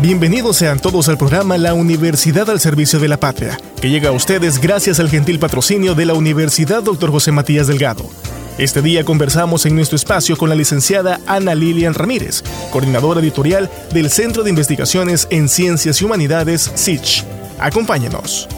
Bienvenidos sean todos al programa La Universidad al Servicio de la Patria, que llega a ustedes gracias al gentil patrocinio de la Universidad Dr. José Matías Delgado. Este día conversamos en nuestro espacio con la licenciada Ana Lilian Ramírez, coordinadora editorial del Centro de Investigaciones en Ciencias y Humanidades, SICH. Acompáñenos.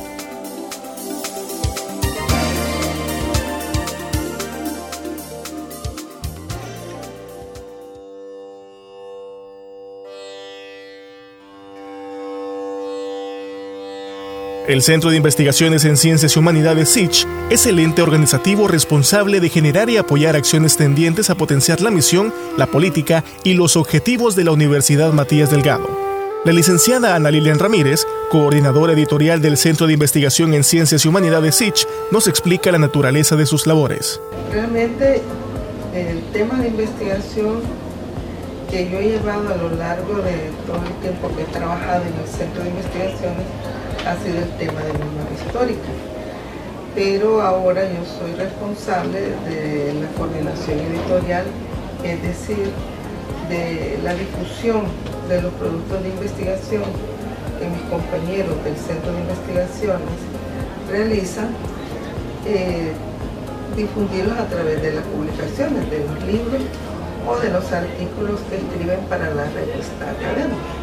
El Centro de Investigaciones en Ciencias y Humanidades SICH es el ente organizativo responsable de generar y apoyar acciones tendientes a potenciar la misión, la política y los objetivos de la Universidad Matías Delgado. La licenciada Ana Lilian Ramírez, coordinadora editorial del Centro de Investigación en Ciencias y Humanidades SICH, nos explica la naturaleza de sus labores. Realmente el tema de investigación que yo he llevado a lo largo de todo el tiempo que he trabajado en el Centro de Investigaciones ha sido el tema de memoria histórica. Pero ahora yo soy responsable de la coordinación editorial, es decir, de la difusión de los productos de investigación que mis compañeros del Centro de Investigaciones realizan, eh, difundirlos a través de las publicaciones, de los libros o de los artículos que escriben para la revista académica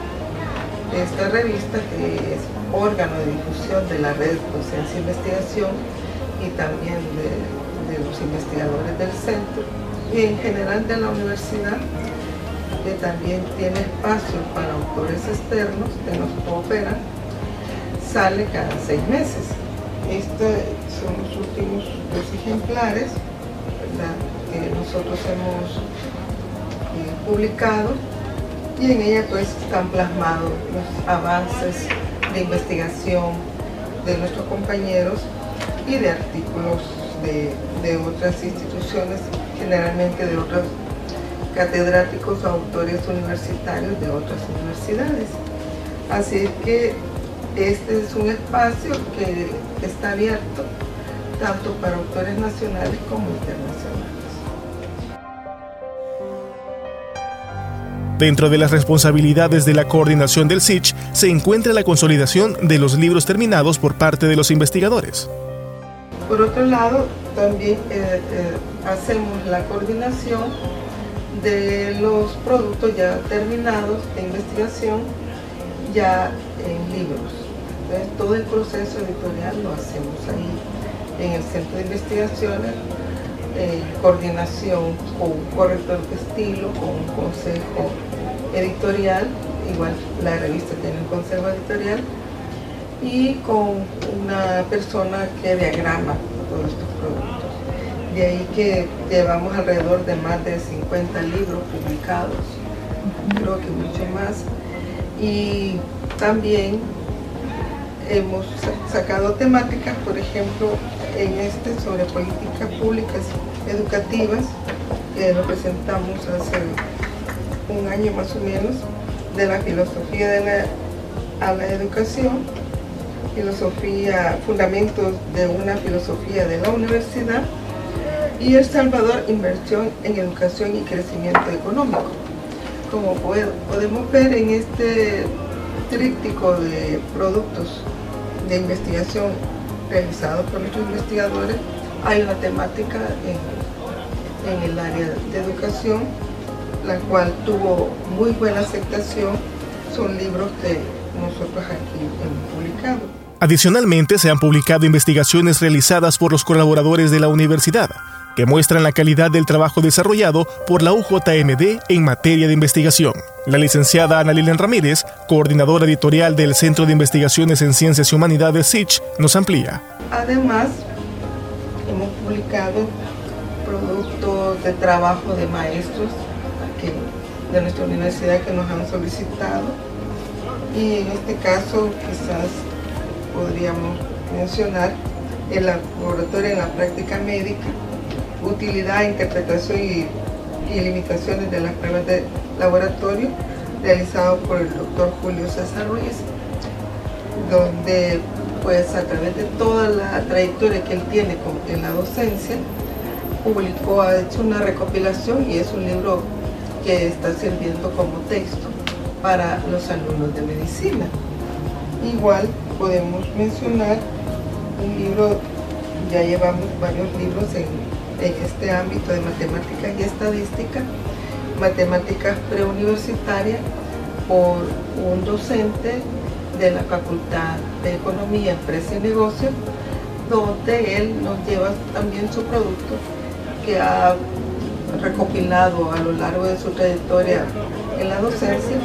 esta revista que es órgano de difusión de la red Docencia e Investigación y también de, los investigadores del centro. Y en general de la universidad que también tiene espacio para autores externos que nos cooperan, sale cada seis meses. Estos son los últimos dos ejemplares que nosotros hemos eh, publicado y en ella pues están plasmados los avances de investigación de nuestros compañeros y de artículos de, otras instituciones, generalmente de otros catedráticos o autores universitarios de otras universidades. Así que este es un espacio que está abierto tanto para autores nacionales como internacionales. Dentro de las responsabilidades de la coordinación del SICH se encuentra la consolidación de los libros terminados por parte de los investigadores. Por otro lado, también eh, eh, hacemos la coordinación de los productos ya terminados de investigación ya en libros. Todo el proceso editorial lo hacemos ahí en el Centro de Investigaciones, en coordinación con un corrector de estilo, con un consejo editorial, igual la revista tiene un consejo editorial, y con una persona que diagrama todos estos productos. De ahí que llevamos alrededor de más de 50 libros publicados, creo que mucho más. Y también hemos sacado temáticas, por ejemplo, en este sobre políticas públicas educativas, que lo presentamos hace un año más o menos, de la filosofía de la, a la educación, filosofía, fundamentos de una filosofía de la universidad y El Salvador, inversión en educación y crecimiento económico. Como podemos ver en este tríptico de productos de investigación realizados por nuestros investigadores, hay una temática en, en el área de educación la cual tuvo muy buena aceptación, son libros que nosotros aquí hemos publicado. Adicionalmente, se han publicado investigaciones realizadas por los colaboradores de la universidad, que muestran la calidad del trabajo desarrollado por la UJMD en materia de investigación. La licenciada Ana Lilian Ramírez, coordinadora editorial del Centro de Investigaciones en Ciencias y Humanidades SICH, nos amplía. Además, hemos publicado productos de trabajo de maestros de nuestra universidad que nos han solicitado. Y en este caso quizás podríamos mencionar el laboratorio en la práctica médica, utilidad, interpretación y, limitaciones de las pruebas de laboratorio realizado por el doctor Julio César Ruiz, donde pues a través de toda la trayectoria que él tiene en la docencia, publicó, ha hecho una recopilación y es un libro que está sirviendo como texto para los alumnos de medicina. Igual podemos mencionar un libro, ya llevamos varios libros en, este ámbito de matemáticas y estadística, matemáticas preuniversitarias por un docente de la Facultad de Economía, Empresa y Negocios, donde él nos lleva también su producto que ha recopilado a lo largo de su trayectoria en la docencia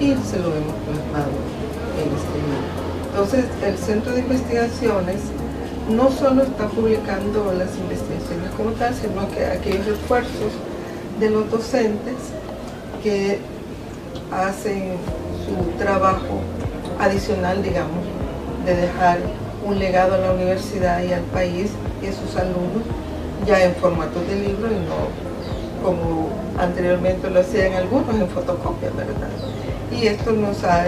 y se lo hemos plasmado en este libro. Entonces, el Centro de Investigaciones no solo está publicando las investigaciones como tal, sino que aquellos esfuerzos de los docentes que hacen su trabajo adicional, digamos, de dejar un legado a la universidad y al país y a sus alumnos ya en formato de libro y no como anteriormente lo hacían algunos en fotocopia, ¿verdad? Y esto nos ha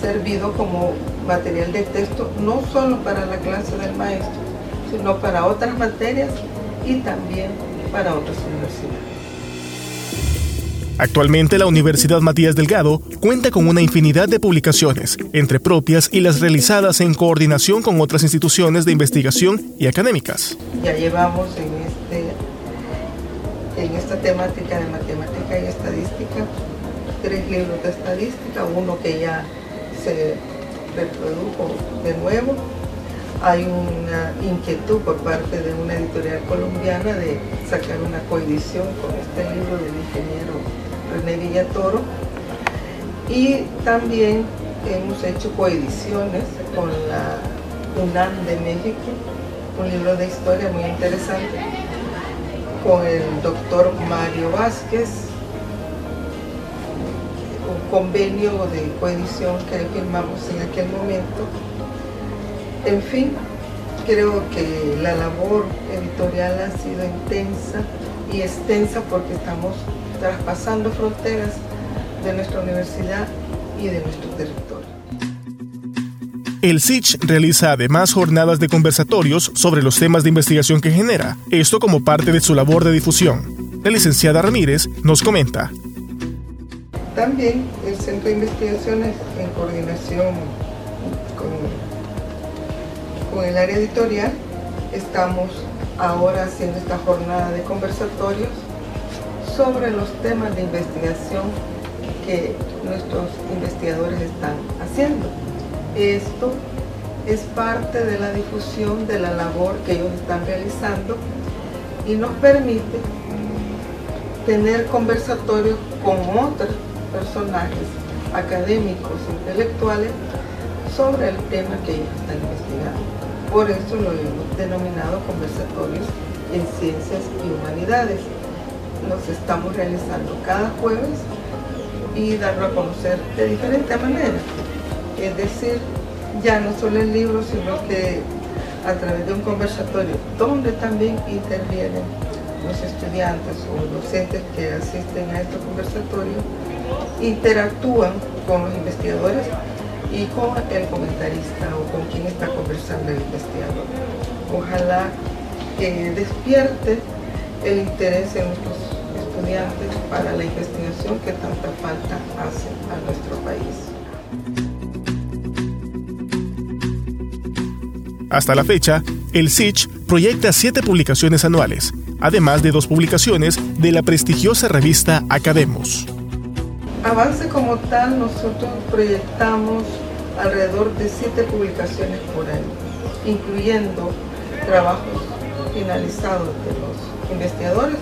servido como material de texto no solo para la clase del maestro, sino para otras materias y también para otras universidades. Actualmente la Universidad Matías Delgado cuenta con una infinidad de publicaciones, entre propias y las realizadas en coordinación con otras instituciones de investigación y académicas. Ya llevamos en en esta temática de matemática y estadística, tres libros de estadística, uno que ya se reprodujo de nuevo. Hay una inquietud por parte de una editorial colombiana de sacar una coedición con este libro del ingeniero René Villatoro. Y también hemos hecho coediciones con la UNAM de México, un libro de historia muy interesante con el doctor Mario Vázquez, un convenio de coedición que firmamos en aquel momento. En fin, creo que la labor editorial ha sido intensa y extensa porque estamos traspasando fronteras de nuestra universidad y de nuestro territorio. El SICH realiza además jornadas de conversatorios sobre los temas de investigación que genera, esto como parte de su labor de difusión. La licenciada Ramírez nos comenta. También el Centro de Investigaciones, en coordinación con, con el área editorial, estamos ahora haciendo esta jornada de conversatorios sobre los temas de investigación que nuestros investigadores están haciendo. Esto es parte de la difusión de la labor que ellos están realizando y nos permite tener conversatorios con otros personajes académicos, intelectuales, sobre el tema que ellos están investigando. Por eso lo hemos denominado conversatorios en ciencias y humanidades. Los estamos realizando cada jueves y darlo a conocer de diferente manera es decir, ya no solo el libro, sino que a través de un conversatorio donde también intervienen los estudiantes o docentes que asisten a estos conversatorios, interactúan con los investigadores y con el comentarista o con quien está conversando el investigador. Ojalá que despierte el interés en nuestros estudiantes para la investigación que tanta falta hace a nuestro país. Hasta la fecha, el SICH proyecta siete publicaciones anuales, además de dos publicaciones de la prestigiosa revista Academos. Avance como tal, nosotros proyectamos alrededor de siete publicaciones por año, incluyendo trabajos finalizados de los investigadores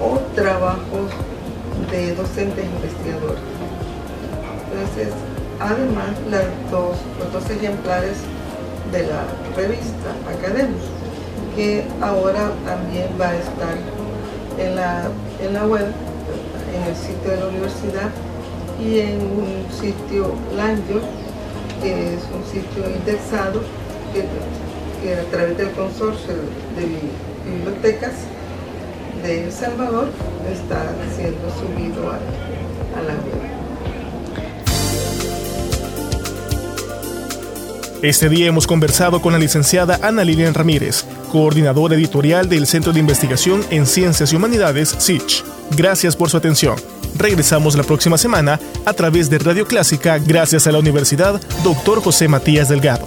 o trabajos de docentes investigadores. Entonces, además, las dos, los dos ejemplares de la revista académica, que ahora también va a estar en la, en la web, en el sitio de la universidad y en un sitio Lanyo, que es un sitio indexado que, a través del consorcio de bibliotecas de El Salvador está siendo subido a Este día hemos conversado con la licenciada Ana Lilian Ramírez, coordinadora editorial del Centro de Investigación en Ciencias y Humanidades, SICH. Gracias por su atención. Regresamos la próxima semana a través de Radio Clásica gracias a la Universidad Dr. José Matías Delgado.